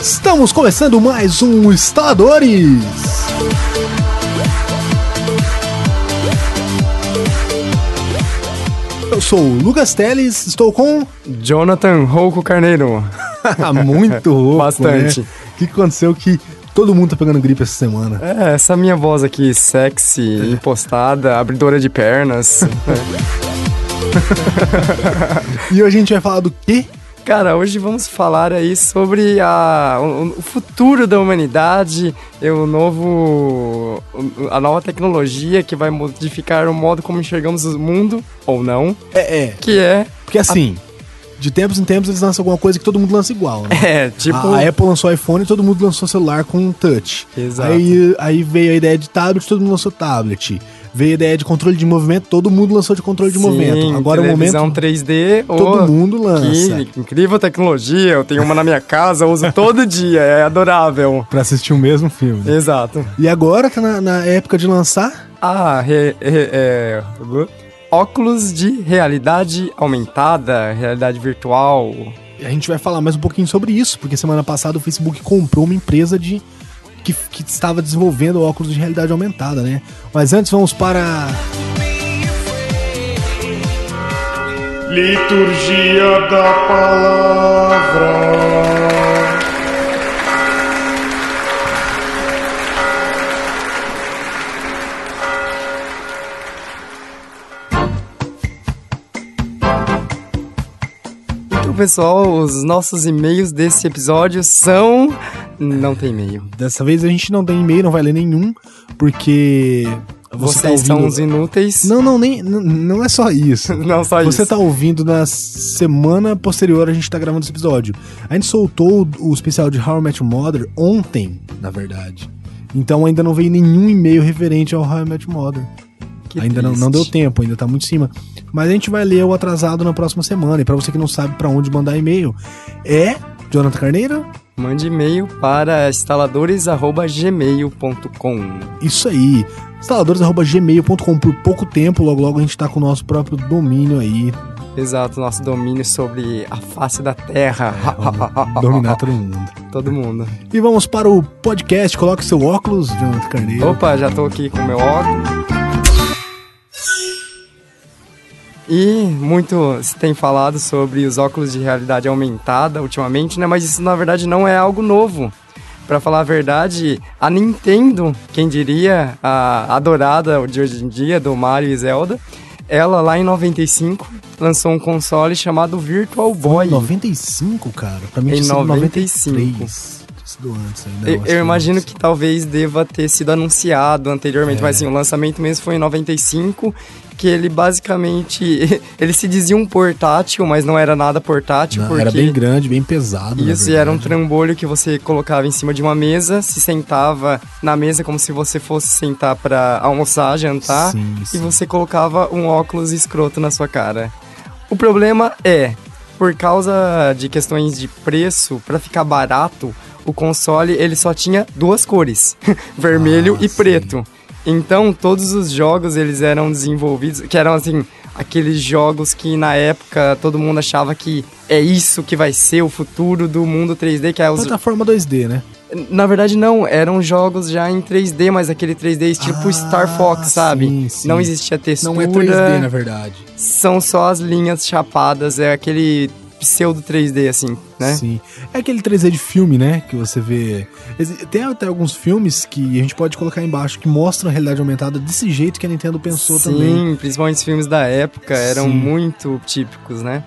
Estamos começando mais um Instaladores. Eu sou o Lucas Teles, estou com Jonathan Rouco Carneiro. muito rouco, Bastante. né? O que aconteceu que todo mundo tá pegando gripe essa semana? É, essa minha voz aqui, sexy, impostada, abridora de pernas. E hoje a gente vai falar do quê? Cara, hoje vamos falar aí sobre a, o, o futuro da humanidade, e o novo, a nova tecnologia que vai modificar o modo como enxergamos o mundo, ou não, É, é, que é, porque assim, de tempos em tempos eles lançam alguma coisa que todo mundo lança igual, né? é tipo... A a Apple lançou iPhone e todo mundo lançou celular com touch. Exato. Aí, aí veio a ideia de tablet, todo mundo lançou tablet. Veio a ideia de controle de movimento, todo mundo lançou de controle de Sim, movimento. Agora o televisão momento 3D, todo ô, mundo lança. Que incrível tecnologia, eu tenho uma na minha casa, uso todo dia, é adorável. Pra assistir o mesmo filme. Exato. E agora tá na, na época de lançar. Ah, re- re- é, óculos de realidade aumentada, realidade virtual. A gente vai falar mais um pouquinho sobre isso, porque semana passada o Facebook comprou uma empresa de que, que estava desenvolvendo óculos de realidade aumentada, né? Mas antes vamos para. Liturgia da Palavra. Pessoal, os nossos e-mails desse episódio são. Não tem e-mail. Dessa vez a gente não tem e-mail, não vai ler nenhum, porque. Você Vocês tá são ouvindo... os inúteis. Não, não, nem, não, é só isso. Não só Você isso. tá ouvindo na semana posterior a gente tá gravando esse episódio. A gente soltou o especial de How I Met Your Mother ontem, na verdade. Então ainda não veio nenhum e-mail referente ao How I Met Your Mother. Que ainda não, não deu tempo, ainda tá muito em cima. Mas a gente vai ler o atrasado na próxima semana. E pra você que não sabe pra onde mandar e-mail, é Jonathan Carneiro? Mande e-mail para instaladores.gmail.com. Isso aí. Instaladores.gmail.com por pouco tempo, logo logo a gente tá com o nosso próprio domínio aí. Exato, nosso domínio sobre a face da Terra. Vamos dominar todo mundo. Todo mundo. E vamos para o podcast. Coloque seu óculos, Jonathan Carneiro. Opa, já tô aqui com meu óculos. E muito se tem falado sobre os óculos de realidade aumentada ultimamente, né? Mas isso na verdade não é algo novo. Pra falar a verdade, a Nintendo, quem diria, a adorada de hoje em dia, do Mario e Zelda, ela lá em 95 lançou um console chamado Virtual Boy. Em 95, cara. Pra mim Em tinha sido 95. 93. Sido antes ainda. Eu, eu imagino que talvez deva ter sido anunciado anteriormente, mas assim, o lançamento mesmo foi em 95, que ele basicamente, ele se dizia um portátil, mas não era nada portátil, Não, porque... Era bem grande, bem pesado. Isso, e era um trambolho que você colocava em cima de uma mesa, se sentava na mesa como se você fosse sentar pra almoçar, jantar, Sim, e sim. você colocava um óculos escroto na sua cara. O problema é, por causa de questões de preço, pra ficar barato, o console ele só tinha duas cores, vermelho Ah, e sim. preto. Então, todos os jogos eles eram desenvolvidos, que eram assim, aqueles jogos que na época todo mundo achava que é isso que vai ser o futuro do mundo 3D, que é os Plataforma 2D, né? na verdade, não, eram jogos já em 3D, mas aquele 3D tipo Ah, Star Fox, sabe? sim, sim. Não existia textura. Não é 3D, na verdade. São só as linhas chapadas, é aquele pseudo 3D, assim, né? Sim. É aquele 3D de filme, né? Que você vê. Tem até alguns filmes que a gente pode colocar embaixo que mostram a realidade aumentada desse jeito que a Nintendo pensou Sim, também. principalmente os filmes da época eram Sim. muito típicos, né?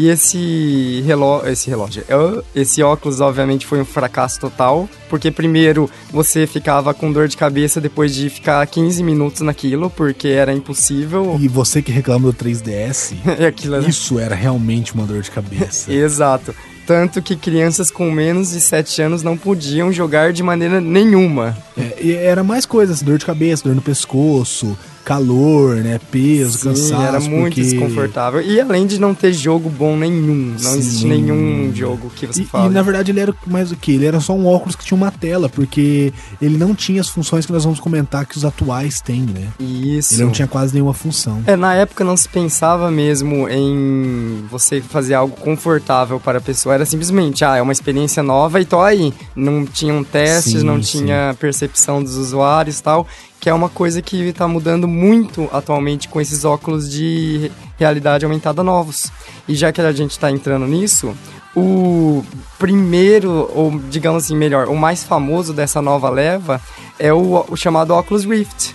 E esse relógio, esse relógio, é, esse óculos obviamente foi um fracasso total, porque primeiro você ficava com dor de cabeça depois de ficar 15 minutos naquilo, porque era impossível. E você que reclama do 3DS, E aquilo era... isso era realmente uma dor de cabeça. Exato. Tanto que crianças com menos de 7 anos não podiam jogar de maneira nenhuma. É, e era mais coisas, dor de cabeça, dor no pescoço, calor, né? Peso, Sim, cansaço. era muito porque... desconfortável. E além de não ter jogo bom nenhum, não Sim. existe nenhum jogo que você E, fala. e, na verdade ele era mais o que? Ele era só um óculos que tinha uma tela, porque ele não tinha as funções que nós vamos comentar que os atuais têm, né? Isso. Ele não tinha quase nenhuma função. É, na época não se pensava mesmo em você fazer algo confortável para a pessoa. Era simplesmente, ah, é uma experiência nova e tô aí. Não tinham testes, Sim, não sim. tinha percepção dos usuários e tal. Que é uma coisa que está mudando muito atualmente com esses óculos de realidade aumentada novos. E já que a gente está entrando nisso, o primeiro, ou digamos assim, melhor, o mais famoso dessa nova leva é o, o chamado Oculus Rift.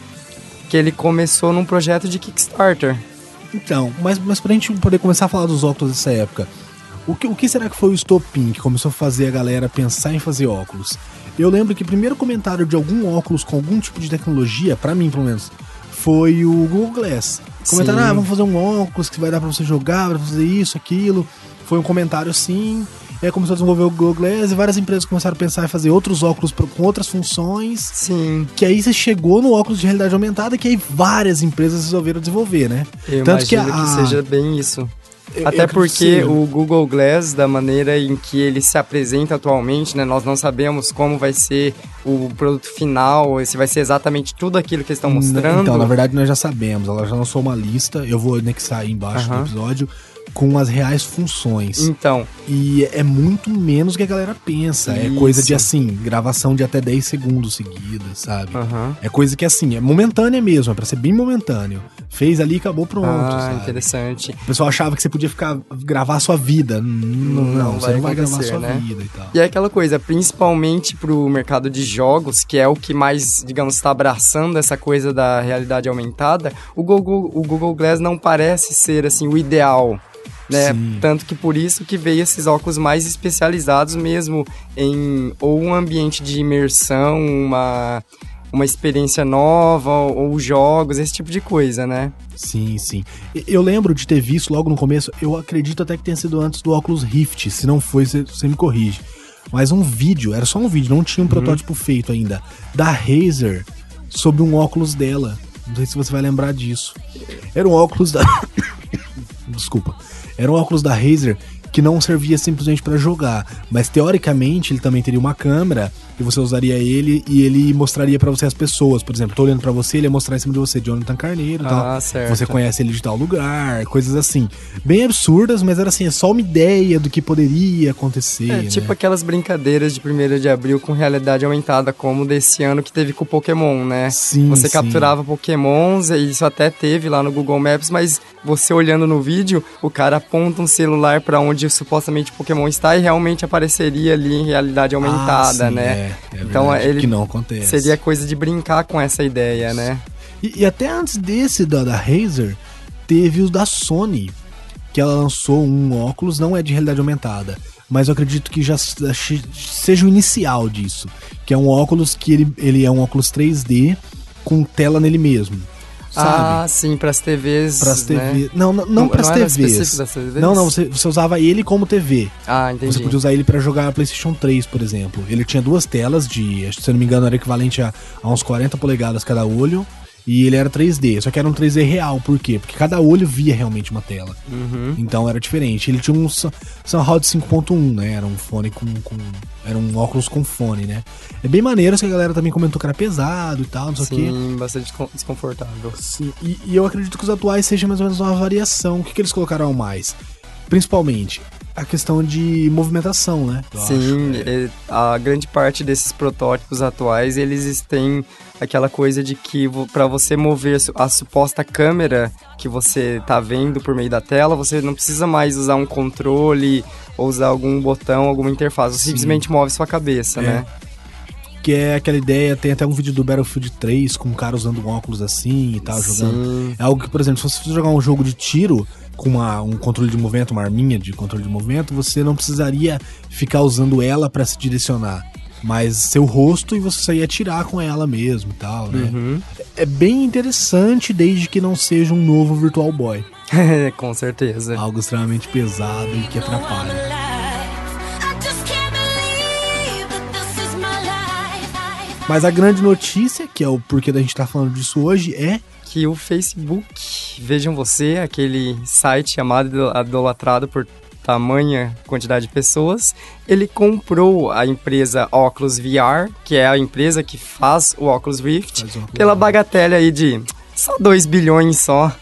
Que ele começou num projeto de Kickstarter. Então, mas, mas pra gente poder começar a falar dos óculos dessa época, o que, o que será que foi o estopim que começou a fazer a galera pensar em fazer óculos? Eu lembro que o primeiro comentário de algum óculos com algum tipo de tecnologia, pra mim pelo menos, foi o Google Glass. Comentaram, Sim. ah, vamos fazer um óculos que vai dar pra você jogar, vai fazer isso, aquilo. Foi um comentário assim. Aí começou a desenvolver o Google Glass e várias empresas começaram a pensar em fazer outros óculos com outras funções. Sim. Que aí você chegou no óculos de realidade aumentada, que aí várias empresas resolveram desenvolver, né? Eu Tanto que imagino que, a- seja bem isso. Eu- Até eu porque o Google Glass, da maneira em que ele se apresenta atualmente, né, nós não sabemos como vai ser o produto final, se vai ser exatamente tudo aquilo que eles estão mostrando. Então, na verdade, nós já sabemos. Ela já lançou uma lista, eu vou anexar aí embaixo Aham. do episódio, com as reais funções. Então, E é muito menos que a galera pensa. É Isso. coisa de assim, gravação de até 10 segundos seguidas, sabe? É coisa que assim, é momentânea mesmo, é pra ser bem momentâneo. Fez ali, acabou pronto, Ah, sabe? interessante. O pessoal achava que você podia ficar gravar a sua vida. Não, não, Não você vai não vai gravar a sua né? vida e tal. E é aquela coisa, principalmente pro mercado de jogos, que é o que mais, digamos, está abraçando essa coisa da realidade aumentada, o Google, o Google Glass não parece ser, assim, o ideal. Né? Sim. Tanto que por isso que veio esses óculos mais especializados mesmo em ou um ambiente de imersão, uma, uma experiência nova, ou jogos, esse tipo de coisa, né? Sim, sim. Eu lembro de ter visto logo no começo, eu acredito até que tenha sido antes do Oculus Rift, se não foi, você você me corrige. Mas um vídeo, era só um vídeo, não tinha um protótipo feito ainda, da Razer sobre um óculos dela. Não sei se você vai lembrar disso. Era um óculos da. Desculpa. Era um óculos da Razer que não servia simplesmente pra jogar, mas teoricamente ele também teria uma câmera e você usaria ele e ele mostraria pra você as pessoas. Por exemplo, tô olhando pra você, ele ia mostrar em cima de você Jonathan Carneiro e tal. Ah, certo. Você conhece ele de tal lugar, coisas assim. Bem absurdas, mas era assim, é só uma ideia do que poderia acontecer. É, né? tipo aquelas brincadeiras de 1 de abril com realidade aumentada, como desse ano que teve com o Pokémon, né? Sim, Você sim. capturava Pokémons, e isso até teve lá no Google Maps, mas você olhando no vídeo, o cara aponta um celular pra onde supostamente o Pokémon está e realmente apareceria ali em realidade aumentada, Ah, sim, né? É, é Então, verdade, ele que não acontece. Seria coisa de brincar com essa ideia, né? E, e até antes desse da, da Razer, teve os da Sony, que ela lançou um óculos, não é de realidade aumentada, mas eu acredito que já se- seja o inicial disso, que é um óculos que ele, ele é um óculos 3D com tela nele mesmo, sabe? Ah, sim, pras TVs. Para as né? Não, não, não Não- para as não TVs. TVs? Não, não, você, você usava ele como TV. Ah, entendi. Você podia usar ele pra jogar PlayStation 3, por exemplo. Ele tinha duas telas de, se eu não me engano, era equivalente a, a uns 40 polegadas cada olho. E ele era 3D, só que era um 3D real. Por quê? Porque cada olho via realmente uma tela. Uhum. Então era diferente. Ele tinha um SoundHound 5.1, né? Era um fone com, com. Era um óculos com fone, né? É bem maneiro, que a galera também comentou que era pesado e tal, não sei o quê. Sim, bastante descon- desconfortável. Sim, e, e eu acredito que os atuais sejam mais ou menos uma variação. O que, que eles colocaram mais? Principalmente a questão de movimentação, né? Eu Sim, acho. É. a grande parte desses protótipos atuais, eles têm aquela coisa de que para você mover a su- a suposta câmera que você tá vendo por meio da tela, você não precisa mais usar um controle ou usar algum botão, alguma interface, você Sim. simplesmente move sua cabeça, É. né? Que é aquela ideia, tem até um vídeo do Battlefield 3 com um cara usando um óculos assim e tal, jogando. Sim. É algo que, por exemplo, se você jogar um jogo de tiro com uma, um controle de movimento, uma arminha de controle de movimento, você não precisaria ficar usando ela pra se direcionar. Mas seu rosto e você só ia atirar com ela mesmo e tal, né? Uhum. É bem interessante desde que não seja um novo Virtual Boy. Com certeza. Algo extremamente pesado e que atrapalha. Mas a grande notícia, que é o porquê da gente tá falando disso hoje, é que o Facebook, vejam você, aquele site amado e idolatrado por tamanha quantidade de pessoas, ele comprou a empresa Oculus VR, que é a empresa que faz o Oculus Rift, o Oculus pela bagatela aí de só 2 bilhões só.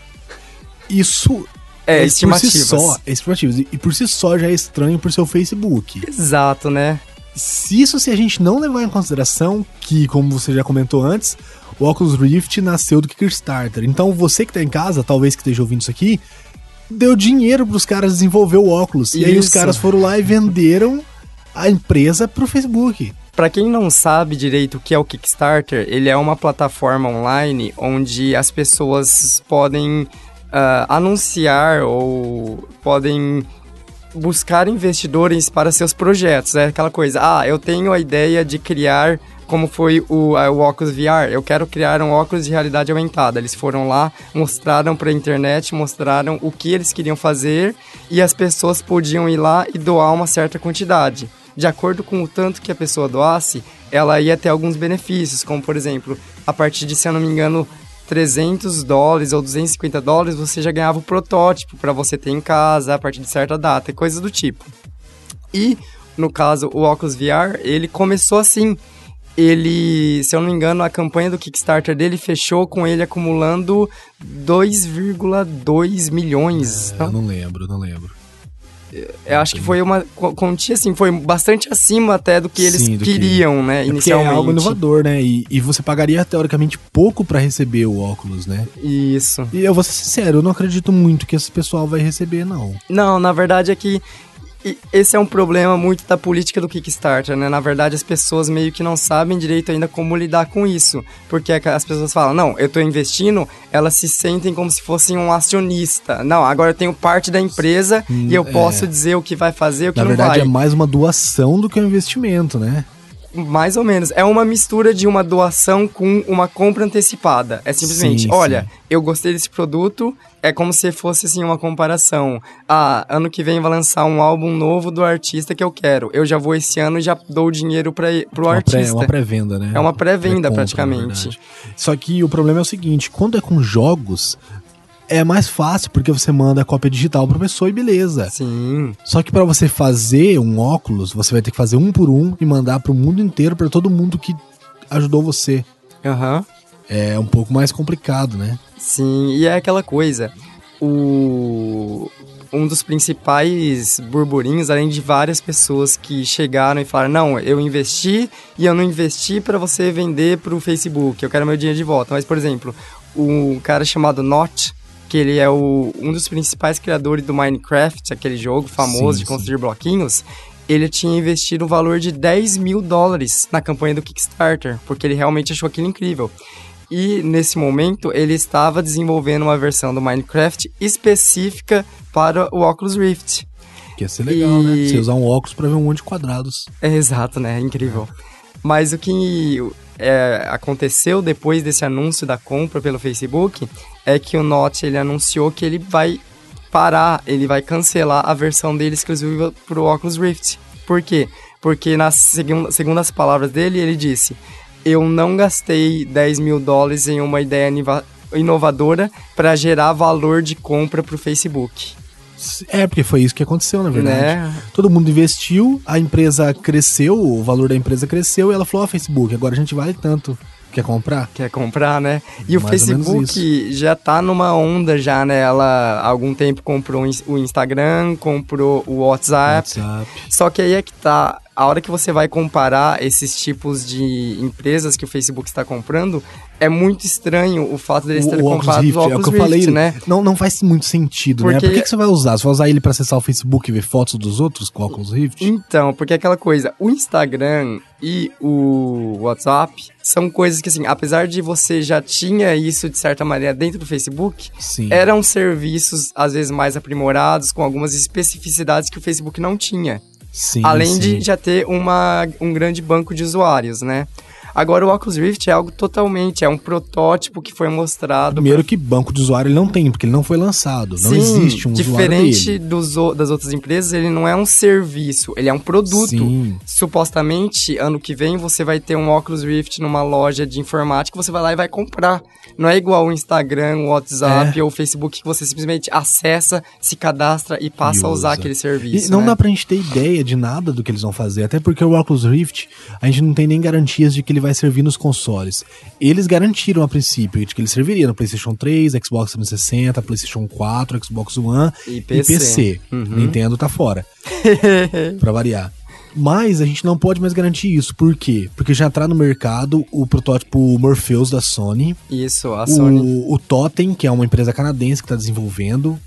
Isso É, por si só, é estimativas. E- E por si só já é estranho por seu Facebook. Exato, né? Se isso se a gente não levar em consideração que, como você já comentou antes, o Oculus Rift nasceu do Kickstarter. Então você que tá em casa, talvez que esteja ouvindo isso aqui, deu dinheiro pros caras desenvolver o óculos. E aí os caras foram lá e venderam a empresa pro Facebook. Pra quem não sabe direito o que é o Kickstarter, ele é uma plataforma online onde as pessoas podem ah, anunciar ou podem buscar investidores para seus projetos. É aquela coisa, ah, eu tenho a ideia de criar como foi o, o óculos VR, eu quero criar um óculos de realidade aumentada. Eles foram lá, mostraram para a internet, mostraram o que eles queriam fazer e as pessoas podiam ir lá e doar uma certa quantidade. De acordo com o tanto que a pessoa doasse, ela ia ter alguns benefícios, como por exemplo, a partir de, se eu não me engano, 300 dólares ou 250 dólares, você já ganhava o protótipo para você ter em casa a partir de certa data, e coisas do tipo. E, no caso, o Oculus VR, ele começou assim. Ele, se eu não me engano, a campanha do Kickstarter dele fechou com ele acumulando 2,2 milhões. É, eu não lembro, não lembro. Eu acho que foi uma qu- quantia, assim, foi bastante acima até do que eles Sim, do que- queriam, né, É é inicialmente. algo inovador, né? E, e você pagaria teoricamente pouco pra receber o óculos, né? Isso. E eu vou ser sincero, eu não acredito muito que esse pessoal vai receber, não. Não, na verdade é que esse é um problema muito da política do Kickstarter, né? Na verdade, as pessoas meio que não sabem direito ainda como lidar com isso. Porque é as pessoas falam, não, eu tô investindo, elas se sentem como se fossem um acionista. Não, agora eu tenho parte da empresa e eu é. posso dizer o que vai fazer e o que Na não verdade, vai. é mais uma doação do que um investimento, né? Mais ou menos. É uma mistura de uma doação com uma compra antecipada. É simplesmente, Sim, olha, sim. eu gostei desse produto, é como se fosse assim uma comparação. Ah, ano que vem vai lançar um álbum novo do artista que eu quero. Eu já vou esse ano e já dou o dinheiro para pro Uma pré- artista. uma pré-venda, né? É uma pré-venda, Pré-compra, praticamente. Só que o problema é o seguinte, quando é com jogos, é mais fácil porque você manda a cópia digital pra pessoa e beleza. Sim. Só que pra você fazer um óculos, você vai ter que fazer um por um e mandar pro mundo inteiro, pra todo mundo que ajudou você. Aham. É um pouco mais complicado, né? Sim, e é aquela coisa. O um dos principais burburinhos, além de várias pessoas que chegaram e falaram: "Não, eu investi e eu não investi para você vender pro Facebook, eu quero meu dinheiro de volta". Mas, por exemplo, um cara chamado Notch, que ele é o, um dos principais criadores do Minecraft, aquele jogo famoso Sim, de sim. construir bloquinhos, ele tinha investido um valor de 10 mil dólares na campanha do Kickstarter, porque ele realmente achou aquilo incrível. E nesse momento ele estava desenvolvendo uma versão do Minecraft específica para o Oculus Rift. Que ia ser legal, né? E- Você usar um óculos pra ver um monte de quadrados. É exato, né? É incrível. Mas o que é, aconteceu depois desse anúncio da compra pelo Facebook é que o Notch ele anunciou que ele vai parar, ele vai cancelar a versão dele exclusiva para o Oculus Rift. Por quê? Porque nas segun- segundo as palavras dele, ele disse: Eu não gastei 10 mil dólares em uma ideia inovadora para gerar valor de compra para o Facebook. É, porque foi isso que aconteceu, na verdade. Né? Todo mundo investiu, a empresa cresceu, o valor da empresa cresceu e ela falou: Ó, Facebook, agora a gente vale tanto. Quer comprar? quer comprar, né? E o Mais menos Facebook já tá numa onda já, né? Ela há algum tempo comprou o o Instagram, comprou o WhatsApp. WhatsApp. Só que aí é que tá. A hora que você vai comparar esses tipos de empresas que o Facebook está comprando, é muito estranho o fato deles terem comprado o Oculus é o que eu Rift, falei, né? Não, não faz muito sentido, né? Porque- Por que, que você vai usar? Você vai usar ele pra acessar o Facebook e ver fotos dos outros com o Oculus Rift? Então, porque aquela coisa, o Instagram e o WhatsApp são coisas que, assim, apesar de você já tinha isso de certa maneira dentro do Facebook, Sim. eram serviços às vezes mais aprimorados, com algumas especificidades que o Facebook não tinha. Sim, além sim. de já ter uma, um grande banco de usuários, né? Agora, o Oculus Rift é algo totalmente, é um protótipo que foi mostrado. Primeiro que banco de usuário ele não tem, porque ele não foi lançado. Não Sim, existe um usuário diferente dele. dos, o- das outras empresas, ele não é um serviço, ele é um produto. Sim. Supostamente, ano que vem, você vai ter um Oculus Rift numa loja de informática, você vai lá e vai comprar. Não é igual o Instagram, o WhatsApp É. ou o Facebook, que você simplesmente acessa, se cadastra e passa E a usar usa. aquele serviço. E não né? dá pra gente ter ideia de nada do que eles vão fazer, até porque o Oculus Rift, a gente não tem nem garantias de que ele vai servir nos consoles. Eles garantiram a princípio de que ele serviria no PlayStation 3, Xbox 360, PlayStation 4, Xbox One E e PC. PC. Uhum. Nintendo tá fora, pra variar. Mas a gente não pode mais garantir isso. Por quê? Porque já tá no mercado o protótipo Morpheus da Sony, Isso, a Sony. o, o Totem, que é uma empresa canadense que está desenvolvendo.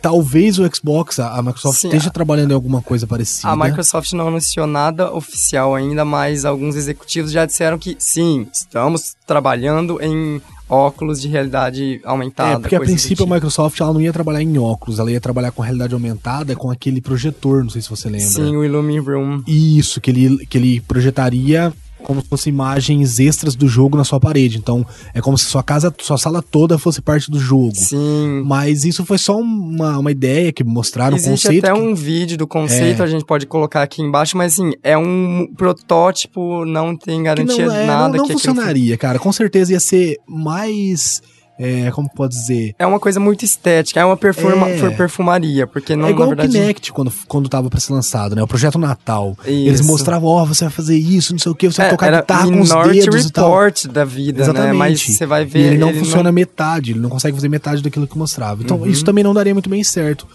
Talvez o Xbox, a Microsoft Sim, esteja a- trabalhando em alguma coisa parecida. A Microsoft não anunciou nada oficial ainda, mas alguns executivos já disseram que sim, estamos trabalhando em óculos de realidade aumentada. É, porque a princípio tipo. a Microsoft ela não ia trabalhar em óculos, ela ia trabalhar com realidade aumentada, com aquele projetor, não sei se você lembra. Sim, o Illumi Room. Isso, que ele, que ele projetaria como se fossem imagens extras do jogo na sua parede. Então, é como se sua casa, sua sala toda fosse parte do jogo. Sim. Mas isso foi só uma, uma ideia que mostraram, um Existe conceito. até que- um vídeo do conceito, É. a gente pode colocar aqui embaixo, mas assim, é um protótipo, não tem que garantia não, é, nada não, não que aquilo funcionaria, cara. Com certeza ia ser mais. É, como pode dizer? É uma coisa muito estética, é uma perfuma, É. perfumaria, porque não, é igual verdade... o Kinect quando, quando tava pra ser lançado, né? O projeto Natal. Isso. Eles mostravam, ó, você vai fazer isso, não sei o que, você vai É, tocar era guitarra com os dedos e tal. Da vida, Exatamente. né? Mas você vai E ver... ele não funciona metade, ele não consegue fazer metade daquilo que mostrava. Então, Uhum. isso também não daria muito bem certo.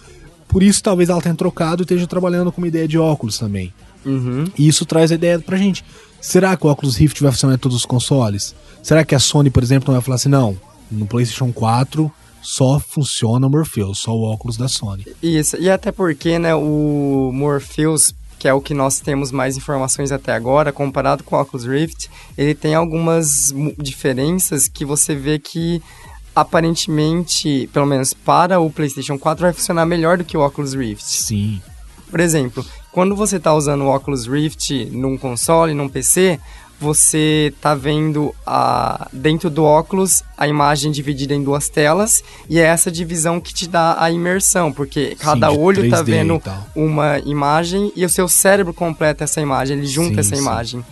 Por isso, talvez ela tenha trocado e esteja trabalhando com uma ideia de óculos também. Uhum. E isso traz a ideia pra gente. Será que o Oculus Rift vai funcionar em todos os consoles? Será que a Sony, por exemplo, não vai falar assim, não, no PlayStation 4 só funciona o Morpheus, só o óculos da Sony. Isso, e até porque, né, o Morpheus, que é o que nós temos mais informações até agora, comparado com o Oculus Rift, ele tem algumas diferenças que você vê que aparentemente, pelo menos para o PlayStation 4, vai funcionar melhor do que o Oculus Rift. Sim. Por exemplo, quando você está usando o Oculus Rift num console, num PC, você tá vendo a, dentro do óculos a imagem dividida em duas telas e é essa divisão que te dá a imersão, porque cada de olho tá 3D vendo uma imagem e o seu cérebro completa essa imagem, ele junta Sim, essa sim. imagem.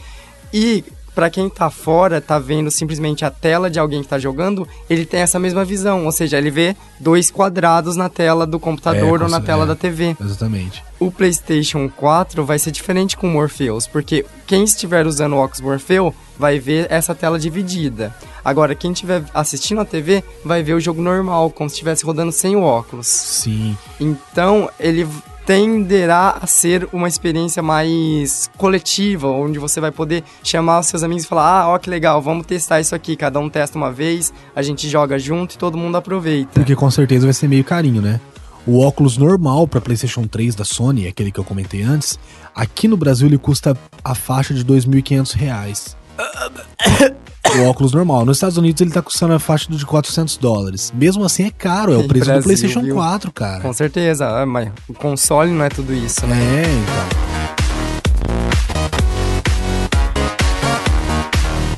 E para quem tá fora, tá vendo simplesmente a tela de alguém que tá jogando, ele tem essa mesma visão, ou seja, ele vê dois quadrados na tela do computador É, ou na tela é. da TV. Exatamente. O PlayStation 4 vai ser diferente com o Morpheus, porque quem estiver usando o Oculus Morpheus vai ver essa tela dividida. Agora, quem estiver assistindo a TV vai ver o jogo normal, como se estivesse rodando sem o óculos. Sim. Então, ele tenderá a ser uma experiência mais coletiva, onde você vai poder chamar os seus amigos e falar: ah, ó que legal, vamos testar isso aqui. Cada um testa uma vez, a gente joga junto e todo mundo aproveita. Porque com certeza vai ser meio carinho, né? O óculos normal para PlayStation 3 da Sony, aquele que eu comentei antes, aqui no Brasil ele custa a faixa de 2.500 reais. o óculos normal. Nos Estados Unidos ele tá custando a faixa de 400 dólares. Mesmo assim é caro, é o preço Brasil, do PlayStation viu? 4, cara. Com certeza, ah, mas o console não é tudo isso, né? É, então.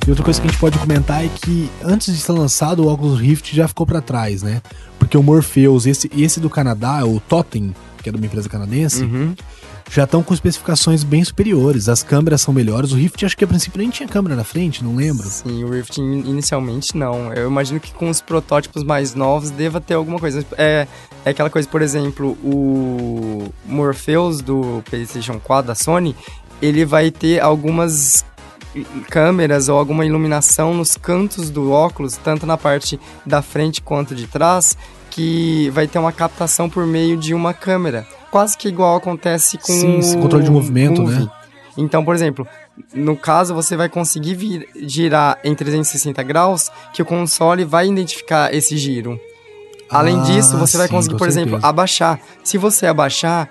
E outra coisa que a gente pode comentar é que antes de ser lançado, o Oculus Rift já ficou pra trás, né? Porque o Morpheus, esse, esse do Canadá, o Totem, que é de uma empresa canadense, Uhum. Já estão com especificações bem superiores. As câmeras são melhores. O Rift, acho que a princípio nem tinha câmera na frente, não lembro. Sim, o Rift in- inicialmente não. Eu imagino que com os protótipos mais novos deva ter alguma coisa. É, é aquela coisa, por exemplo, o Morpheus do PlayStation 4 da Sony, ele vai ter algumas câmeras ou alguma iluminação nos cantos do óculos, tanto na parte da frente quanto de trás, que vai ter uma captação por meio de uma câmera. Quase que igual acontece com Sim, esse o controle de movimento, né? Então, por exemplo, no caso, você vai conseguir vir- girar em 360 graus, que o console vai identificar esse giro. Além Ah, disso, você vai sim, conseguir, por exemplo, certeza. abaixar. Se você abaixar,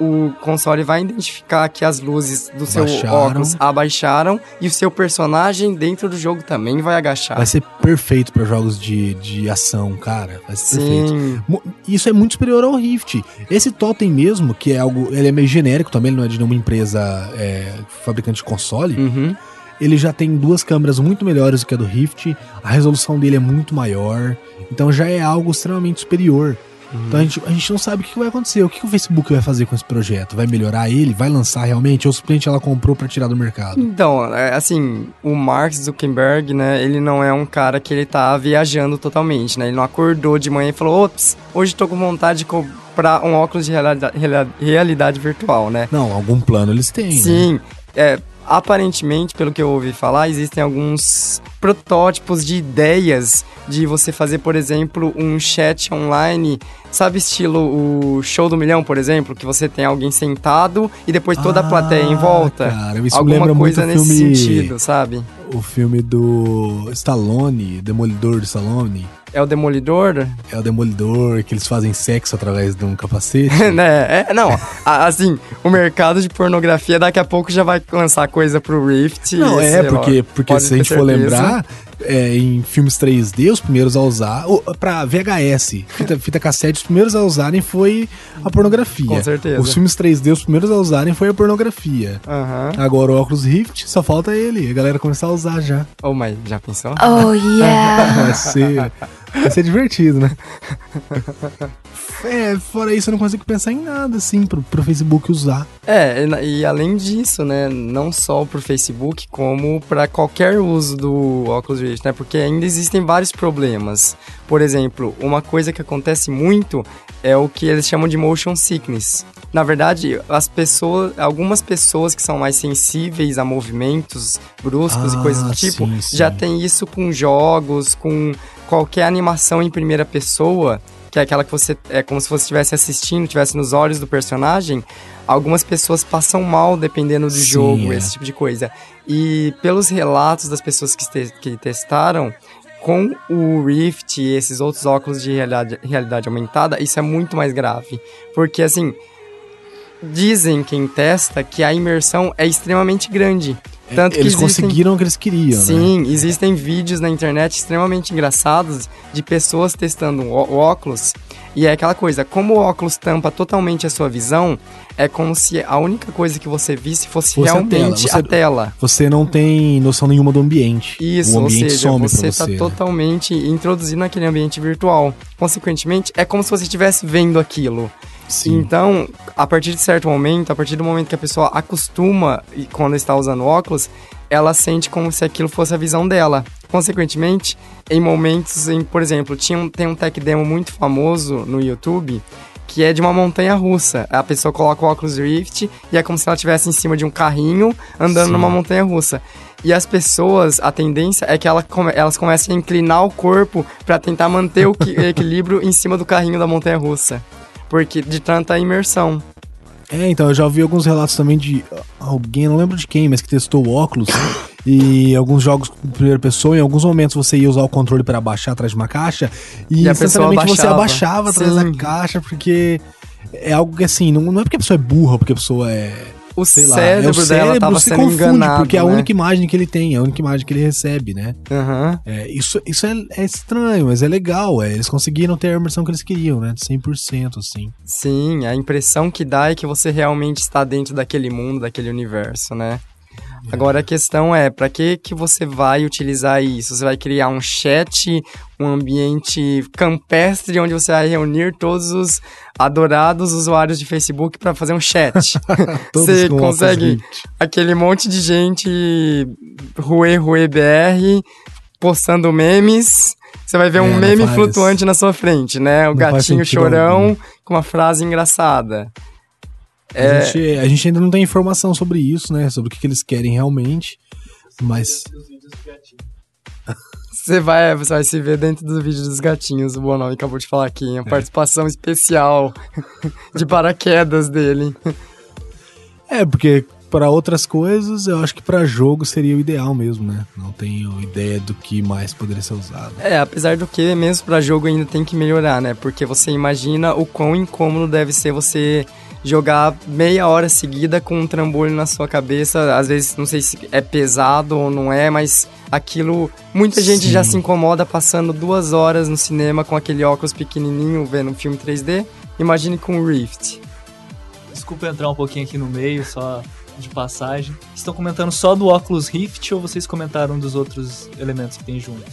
o console vai identificar que as luzes do seu Abaixaram. óculos abaixaram e o seu personagem dentro do jogo também vai agachar. Vai ser perfeito pra jogos de, de ação, cara. Vai ser perfeito. Sim, Mu- Isso é muito superior ao Rift. Esse Totem mesmo, que é algo. Ele é meio genérico também, ele não é de nenhuma empresa é, fabricante de console. uhum. ele já tem duas câmeras muito melhores do que a do Rift, a resolução dele é muito maior, então já é algo extremamente superior. Então a gente, a gente não sabe o que vai acontecer, o que o Facebook vai fazer com esse projeto? Vai melhorar ele? Vai lançar realmente? Ou simplesmente ela comprou pra tirar do mercado? Então, é, assim, o Mark Zuckerberg, né, ele não é um cara que ele tá viajando totalmente, né? Ele não acordou de manhã e falou, ops, hoje tô com vontade de comprar um óculos de realidade, realidade virtual, né? Não, algum plano eles têm. né? Sim, é, aparentemente, pelo que eu ouvi falar, existem alguns protótipos de ideias de você fazer, por exemplo, um chat online, sabe estilo o show do milhão, por exemplo, que você tem alguém sentado e depois toda a plateia em Ah, volta. cara, isso me Alguma lembra muito coisa o nesse filme- sentido, sabe? O filme do Stallone, Demolidor do Stallone. É o Demolidor? É o Demolidor, que eles fazem sexo através de um capacete. né? É, não, a- assim, o mercado de pornografia daqui a pouco já vai lançar coisa pro Rift. Não, e, é, sei lá, porque, porque se a gente for lembrar, é, em filmes 3D, os primeiros a usar, pra VHS, fita, fita cassete, os primeiros a usarem foi a pornografia. Com certeza. Os filmes 3D, os primeiros a usarem foi a pornografia. Aham. Agora o óculos Rift, só falta ele, a galera começar a usar já. Oh, mas já pensou? Oh yeah. Vai ser, vai ser divertido, né? É, fora isso, eu não consigo pensar em nada, assim, pro, pro Facebook usar. É, e além disso, né, não só pro Facebook, como para qualquer uso do Oculus Rift, né, porque ainda existem vários problemas. Por exemplo, uma coisa que acontece muito é o que eles chamam de motion sickness. Na verdade, as pessoas, algumas pessoas que são mais sensíveis a movimentos bruscos Ah, e coisas do tipo, sim, sim. já tem isso com jogos, com qualquer animação em primeira pessoa, que é aquela que você é como se você estivesse assistindo, estivesse nos olhos do personagem. Algumas pessoas passam mal dependendo do Sim, jogo, é. esse tipo de coisa. E pelos relatos das pessoas que, te- que testaram, com o Rift e esses outros óculos de realidade, realidade aumentada, isso é muito mais grave. Porque, assim, dizem quem testa que a imersão é extremamente grande. Tanto Eles existem... conseguiram o que eles queriam, né? Sim, existem vídeos na internet extremamente engraçados de pessoas testando o óculos. E é aquela coisa, como o óculos tampa totalmente a sua visão, é como se a única coisa que você visse fosse, Fosse a tela. realmente Você- a tela. Você não tem noção nenhuma do ambiente. Isso, o ou ambiente seja, some você está você. né? totalmente introduzido naquele ambiente virtual. Consequentemente, é como se você estivesse vendo aquilo. Sim. Então, a partir de certo momento, a partir do momento que a pessoa acostuma e quando está usando óculos, ela sente como se aquilo fosse a visão dela. Consequentemente, em momentos em, por exemplo, tinha um, tem um tech demo muito famoso no YouTube que é de uma montanha russa. A pessoa coloca o óculos Rift e é como se ela estivesse em cima de um carrinho andando Sim. numa montanha russa. E as pessoas, a tendência é que ela come- elas comecem a inclinar o corpo para tentar manter o equilíbrio em cima do carrinho da montanha russa. Porque de tanta imersão. É, então, eu já ouvi alguns relatos também de alguém, não lembro de quem, mas que testou o óculos e alguns jogos com primeira pessoa, em alguns momentos você ia usar o controle para abaixar atrás de uma caixa e, E instantaneamente você abaixava. abaixava atrás Sim. da caixa, porque é algo que assim, não, não é porque a pessoa é burra, porque a pessoa é. O Sei lá, cérebro, é o dela cérebro tava se sendo confunde, enganado. porque é a né? única imagem que ele tem, é a única imagem que ele recebe, né? Aham. É, isso isso é, é estranho, mas é legal, é, eles conseguiram ter a imersão que eles queriam, né? De 100%, assim. Sim, a impressão que dá é que você realmente está dentro daquele mundo, daquele universo, né? Agora a questão é, para que que você vai utilizar isso? Você vai criar um chat, um ambiente campestre onde você vai reunir todos os adorados usuários de Facebook para fazer um chat. Você consegue aquele monte de gente Rue Rue BR postando memes. Você vai ver É, um meme flutuante na sua frente, né? O não gatinho chorão algum. com uma frase engraçada. A, É. gente, a gente ainda não tem informação sobre isso, né? Sobre o que, que eles querem realmente. Mas Você vai, você vai se ver dentro do vídeo dos gatinhos. O Bonomi acabou de falar aqui. A participação especial de paraquedas dele. é, porque para outras coisas, eu acho que para jogo seria o ideal mesmo, né? Não tenho ideia do que mais poderia ser usado. É, apesar do que, mesmo pra jogo ainda tem que melhorar, né? Porque você imagina o quão incômodo deve ser você jogar meia hora seguida com um trambolho na sua cabeça. Às vezes, não sei se é pesado ou não é, mas aquilo. Muita gente Sim. já se incomoda passando duas horas no cinema com aquele óculos pequenininho vendo um filme 3D. Imagine com o Rift. Desculpa entrar um pouquinho aqui no meio, só de passagem. Estão comentando só do Oculus Rift ou vocês comentaram dos outros elementos que tem junto?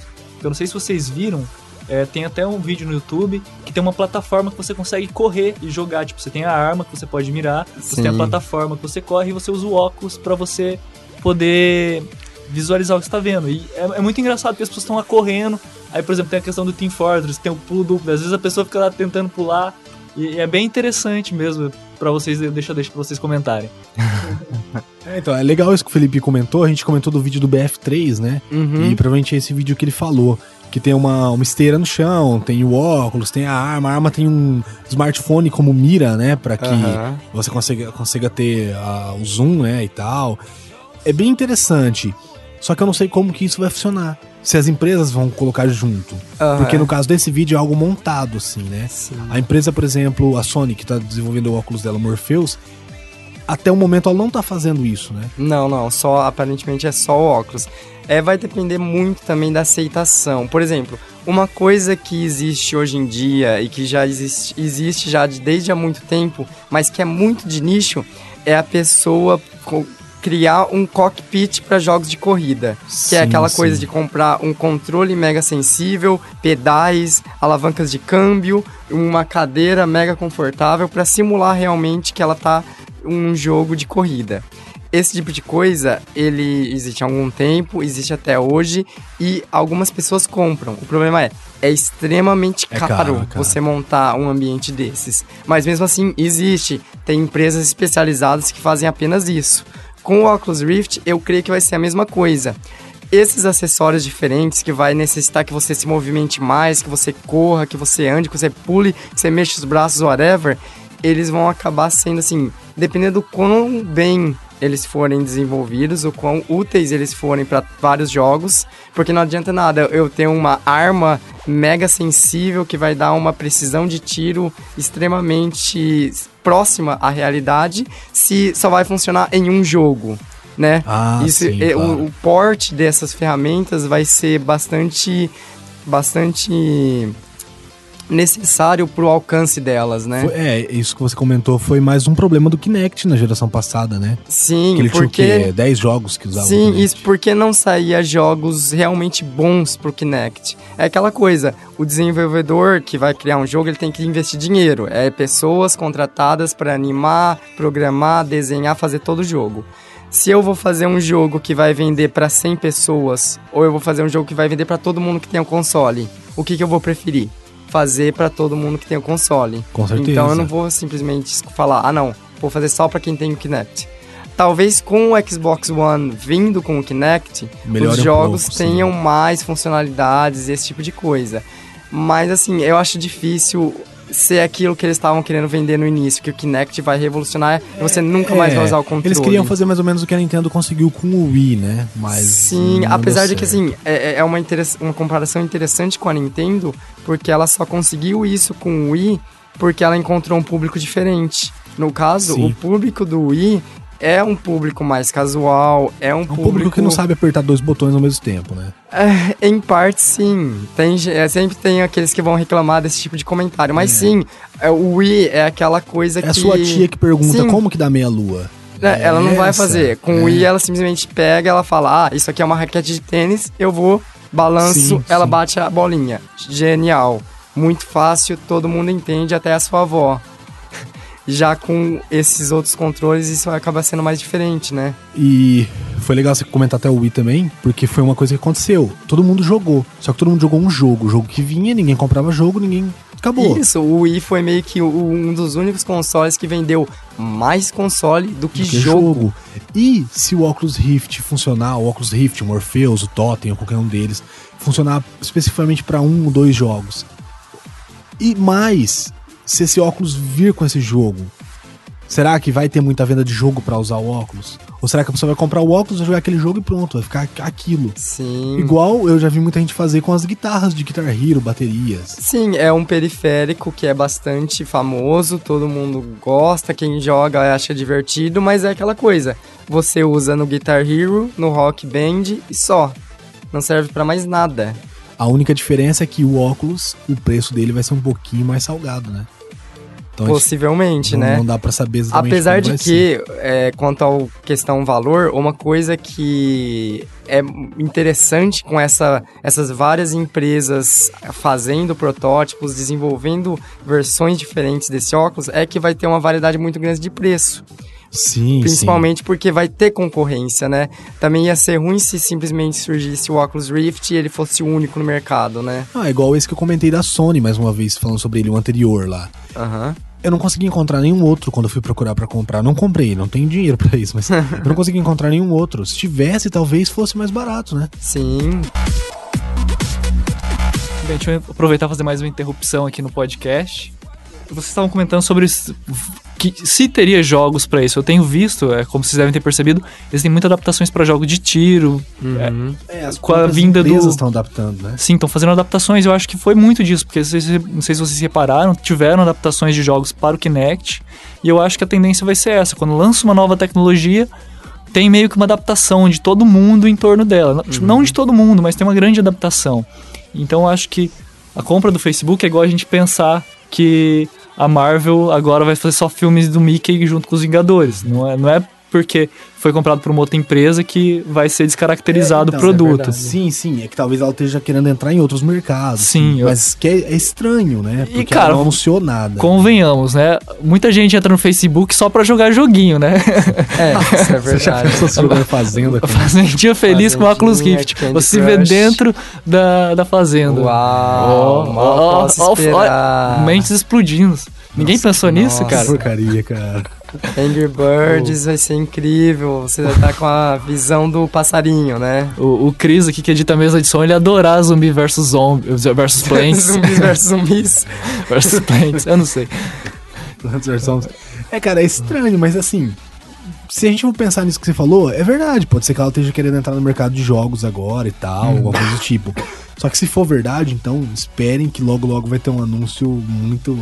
Eu não sei se vocês viram, é, tem até um vídeo no YouTube que tem uma plataforma que você consegue correr e jogar. Tipo, você tem a arma que você pode mirar, você Sim. tem a plataforma que você corre e você usa o óculos pra você poder visualizar o que você tá vendo. E é, é muito engraçado porque as pessoas estão lá correndo. Aí, por exemplo, tem a questão do Team Fortress, tem o pulo duplo. Às vezes a pessoa fica lá tentando pular. E, e é bem interessante mesmo pra vocês, deixa, deixa pra vocês comentarem. É, então, é legal isso que o Felipe comentou. A gente comentou do vídeo do BF3, né? Uhum. E provavelmente é esse vídeo que ele falou. Que tem uma, uma esteira no chão, tem o óculos, tem a arma. A arma tem um smartphone como mira, né? Pra que Aham. você consiga, consiga ter ah, o zoom, né? E tal. É bem interessante. Só que eu não sei como que isso vai funcionar. Se as empresas vão colocar junto. Aham. Porque no caso desse vídeo é algo montado, assim, né? Sim. A empresa, por exemplo, a Sony, que tá desenvolvendo o óculos dela, Morpheus, até o momento ela não tá fazendo isso, né? Não, não, só aparentemente é só o óculos. É, vai depender muito também da aceitação. Por exemplo, uma coisa que existe hoje em dia e que já existe, existe já de- desde há muito tempo, mas que é muito de nicho, é a pessoa criar um cockpit para jogos de corrida, que é Sim, aquela sim. coisa de comprar um controle mega sensível, pedais, alavancas de câmbio, uma cadeira mega confortável para simular realmente que ela tá um jogo de corrida. Esse tipo de coisa, ele existe há algum tempo, existe até hoje e algumas pessoas compram. O problema é, é extremamente É caro, caro, caro. você montar um ambiente desses. Mas mesmo assim, existe. Tem empresas especializadas que fazem apenas isso. Com o Oculus Rift, eu creio que vai ser a mesma coisa. Esses acessórios diferentes que vai necessitar que você se movimente mais, que você corra, que você ande, que você pule, que você mexa os braços, whatever, eles vão acabar sendo assim, dependendo do quão bem eles forem desenvolvidos, o quão úteis eles forem para vários jogos, porque não adianta nada eu ter uma arma mega sensível que vai dar uma precisão de tiro extremamente próxima à realidade, se só vai funcionar em um jogo, né? Ah, Isso, sim, é, claro. o, o port dessas ferramentas vai ser bastante, bastante necessário pro alcance delas, né? Foi- é, isso que você comentou foi mais um problema do Kinect na geração passada, né? Sim, que ele porque tinha o quê? 10 jogos que usavam o Sim, isso porque não saía jogos realmente bons pro Kinect. É aquela coisa, o desenvolvedor que vai criar um jogo, ele tem que investir dinheiro. É pessoas contratadas para animar, programar, desenhar, fazer todo o jogo. Se eu vou fazer um jogo que vai vender para 100 pessoas, ou eu vou fazer um jogo que vai vender para todo mundo que tem o console, o que, que eu vou preferir? Fazer para todo mundo que tem o console. Com certeza. Então eu não vou simplesmente falar, ah não, vou fazer só para quem tem o Kinect. Talvez com o Xbox One vindo com o Kinect, os um jogos pouco, sim. tenham mais funcionalidades, esse tipo de coisa. Mas assim, eu acho difícil ser aquilo que eles estavam querendo vender no início, que o Kinect vai revolucionar você nunca mais É, vai usar o controle. Eles queriam fazer mais ou menos o que a Nintendo conseguiu com o Wii, né? Mas Sim, apesar de que assim, é, é uma, interess- uma comparação interessante com a Nintendo, porque ela só conseguiu isso com o Wii porque ela encontrou um público diferente. No caso, Sim. o público do Wii é um público mais casual, é um, É um público que não sabe apertar dois botões ao mesmo tempo, né? É, em parte, sim. Tem, é, sempre tem aqueles que vão reclamar desse tipo de comentário. Mas sim, é, o Wii é aquela coisa É que. a sua tia que pergunta Sim. como que dá meia lua. É, ela não vai fazer. Com é. o Wii, ela simplesmente pega, ela fala: Ah, isso aqui é uma raquete de tênis, eu vou, balanço, Sim, ela sim. bate a bolinha. Genial. Muito fácil, todo mundo entende, até a sua avó. Já com esses outros controles, isso acaba sendo mais diferente, né? E foi legal você comentar até o Wii também, porque foi uma coisa que aconteceu. Todo mundo jogou. Só que todo mundo jogou um jogo. O jogo que vinha, ninguém comprava jogo, ninguém. Acabou. Isso, o Wii foi meio que um dos únicos consoles que vendeu mais console do que, do que jogo. E se o Oculus Rift funcionar, o Oculus Rift, o Morpheus, o Totem, ou qualquer um deles, funcionar especificamente para um ou dois jogos. E mais, se esse óculos vir com esse jogo, será que vai ter muita venda de jogo para usar o óculos? Ou será que a pessoa vai comprar o óculos, vai jogar aquele jogo e pronto, vai ficar aquilo? Sim. Igual eu já vi muita gente fazer com as guitarras de Guitar Hero, baterias. Sim, é um periférico que é bastante famoso, todo mundo gosta, quem joga acha divertido, mas é aquela coisa. Você usa no Guitar Hero, no Rock Band e só. Não serve pra mais nada. A única diferença é que o óculos, o preço dele vai ser um pouquinho mais salgado, né? Então, Possivelmente, não, né? não dá pra saber exatamente Apesar de que, é, quanto ao questão valor, uma coisa que é interessante com essa, essas várias empresas fazendo protótipos, desenvolvendo versões diferentes desse óculos, é que vai ter uma variedade muito grande de preço. Sim, Principalmente porque vai ter concorrência, né? Também ia ser ruim se simplesmente surgisse o Oculus Rift e ele fosse o único no mercado, né? sim. Ah, é igual esse que eu comentei da Sony, mais uma vez, falando sobre ele, o anterior lá. Aham. Eu não consegui encontrar nenhum outro quando eu fui procurar pra comprar. Não comprei, não tenho dinheiro pra isso, mas eu não consegui encontrar nenhum outro. Se tivesse, talvez fosse mais barato, né? Sim. Bem, deixa eu aproveitar e fazer mais uma interrupção aqui no podcast. Vocês estavam comentando sobre que se teria jogos pra isso. Eu tenho visto, é, como vocês devem ter percebido, existem muitas adaptações pra jogos de tiro. Uhum. É, as Com a vinda do- empresas estão adaptando, né? Sim, estão fazendo adaptações. Eu acho que foi muito disso, porque vocês- não sei se vocês repararam, tiveram adaptações de jogos para o Kinect. E eu acho que a tendência vai ser essa. Quando lança uma nova tecnologia, tem meio que uma adaptação de todo mundo em torno dela. Não- tipo, Não de todo mundo, mas tem uma grande adaptação. Então eu acho que a compra do Facebook é igual a gente pensar que a Marvel agora vai fazer só filmes do Mickey junto com os Vingadores. Não é, não é porque foi comprado por uma outra empresa que vai ser descaracterizado É, o então, produto. verdade. Sim, sim. É que talvez ela esteja querendo entrar em outros mercados. Sim, eu- Mas que é, é estranho, né? E, Porque cara, ela não anunciou nada. Convenhamos, né? Muita gente entra no Facebook só pra jogar joguinho, né? É, isso é Você já verdade. pensou se jogando Fazenda? cara? Fazendinha feliz com o Oculus Rift. Candy Você vê dentro da, da fazenda. Uau, Ó, mal ó, ó, esperar. Mentes explodindo. Ninguém pensou nisso, nossa. cara? Porcaria, cara. Angry Birds vai ser incrível. Você vai estar com a visão do passarinho, né? O, o Cris aqui, que edita a mesa de som, ele ia adorar zumbi versus zombie, versus plants. zumbis versus zumbis. versus plants, eu não sei. Plants vs. Zombies. É, cara, é estranho, mas assim. Se a gente for pensar nisso que você falou, é verdade. Pode ser que ela esteja querendo entrar no mercado de jogos agora e tal, alguma coisa do tipo. Só que se for verdade, então esperem que logo logo vai ter um anúncio muito.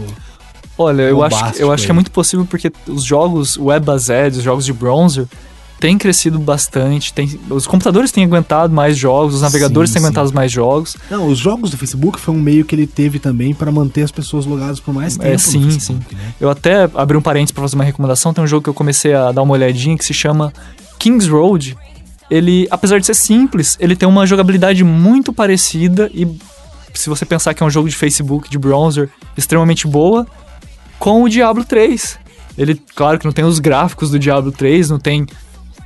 Olha, eu acho, que- eu acho que é muito possível porque os jogos web baseados, os jogos de browser, têm crescido bastante. Tem, os computadores têm aguentado mais jogos, os navegadores Sim, têm sim. aguentado mais jogos. Não, os jogos do Facebook foi um meio que ele teve também para manter as pessoas logadas por mais É, tempo. no sim, Facebook, Né? Eu até abri um parênteses pra fazer uma recomendação. Tem um jogo que eu comecei a dar uma olhadinha que se chama Kings Road. Ele, apesar de ser simples, ele tem uma jogabilidade muito parecida e se você pensar que é um jogo de Facebook, de browser, extremamente boa, com o Diablo 3. Ele, claro que não tem os gráficos do Diablo 3, não tem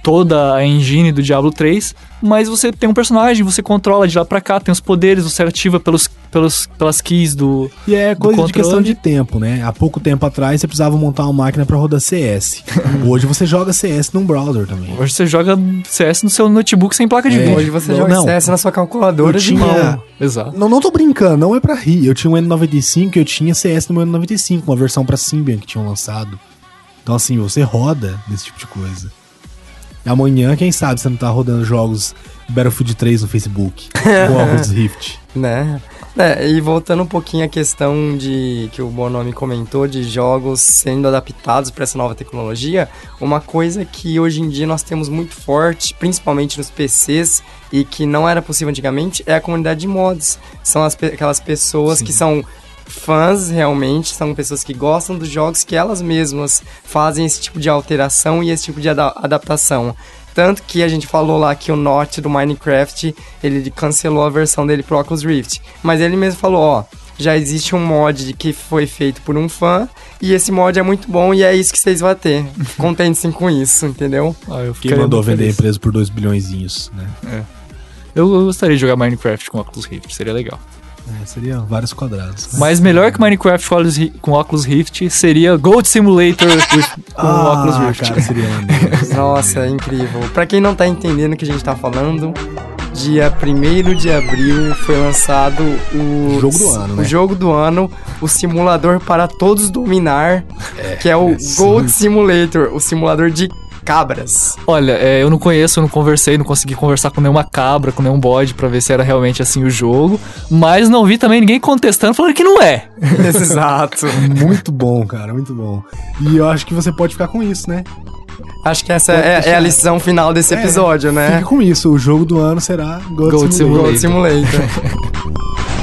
toda a engine do Diablo 3, mas você tem um personagem, você controla de lá pra cá, tem os poderes, você ativa pelos, pelos, pelas keys do, E é coisa de questão de tempo, né? Há pouco tempo atrás você precisava montar uma máquina para rodar CS. Hoje você joga CS num browser também. Hoje você joga CS no seu notebook sem placa de É. vídeo. Hoje você Não, joga não. CS na sua calculadora Eu de tinha- mão. Exato. Não, não tô brincando, não é pra rir. Eu tinha um N95 e eu tinha CS no meu N95, uma versão pra Symbian que tinham lançado. Então, assim, você roda desse tipo de coisa. E amanhã, quem sabe, você não tá rodando jogos Battlefield 3 no Facebook, óculos Rift. né? É, e voltando um pouquinho à questão de que o Bonomi comentou de jogos sendo adaptados para essa nova tecnologia, uma coisa que hoje em dia nós temos muito forte, principalmente nos PCs e que não era possível antigamente, é a comunidade de mods. São as aquelas pessoas que são fãs realmente, são pessoas que gostam dos jogos que elas mesmas fazem esse tipo de alteração e esse tipo de ada- adaptação. Tanto que a gente falou lá que o Notch do Minecraft, ele cancelou a versão dele pro Oculus Rift. Mas ele mesmo falou, ó, já existe um mod de que foi feito por um fã, e esse mod é muito bom e é isso que vocês vão ter. Contentem-se com isso, entendeu? Ah, eu Quem mandou vender a empresa por 2 bilhõezinhos, né? Eu, eu gostaria de jogar Minecraft com Oculus Rift, seria legal. É, seria vários quadrados. né? Mas melhor que Minecraft com Oculus Ri- com Oculus Rift seria Gold Simulator with- com Oculus Ah, Rift. cara, seria. Nossa, é incrível. Pra quem não tá entendendo o que a gente tá falando, dia 1 de abril foi lançado o Jogo do ano, o né? jogo do ano, o simulador para todos dominar, que é o é sim. Gold Simulator, o simulador de cabras. Olha, é, eu não conheço, eu não conversei, não consegui conversar com nenhuma cabra, com nenhum bode pra ver se era realmente assim o jogo. Mas não vi também ninguém contestando, falando que não é. Exato. muito bom, cara, muito bom. E eu acho que você pode ficar com isso, né? Acho que essa é, é a lição final desse episódio, né? Fique com isso, o jogo do ano será Gold, Gold Simulator. Gold Simulator.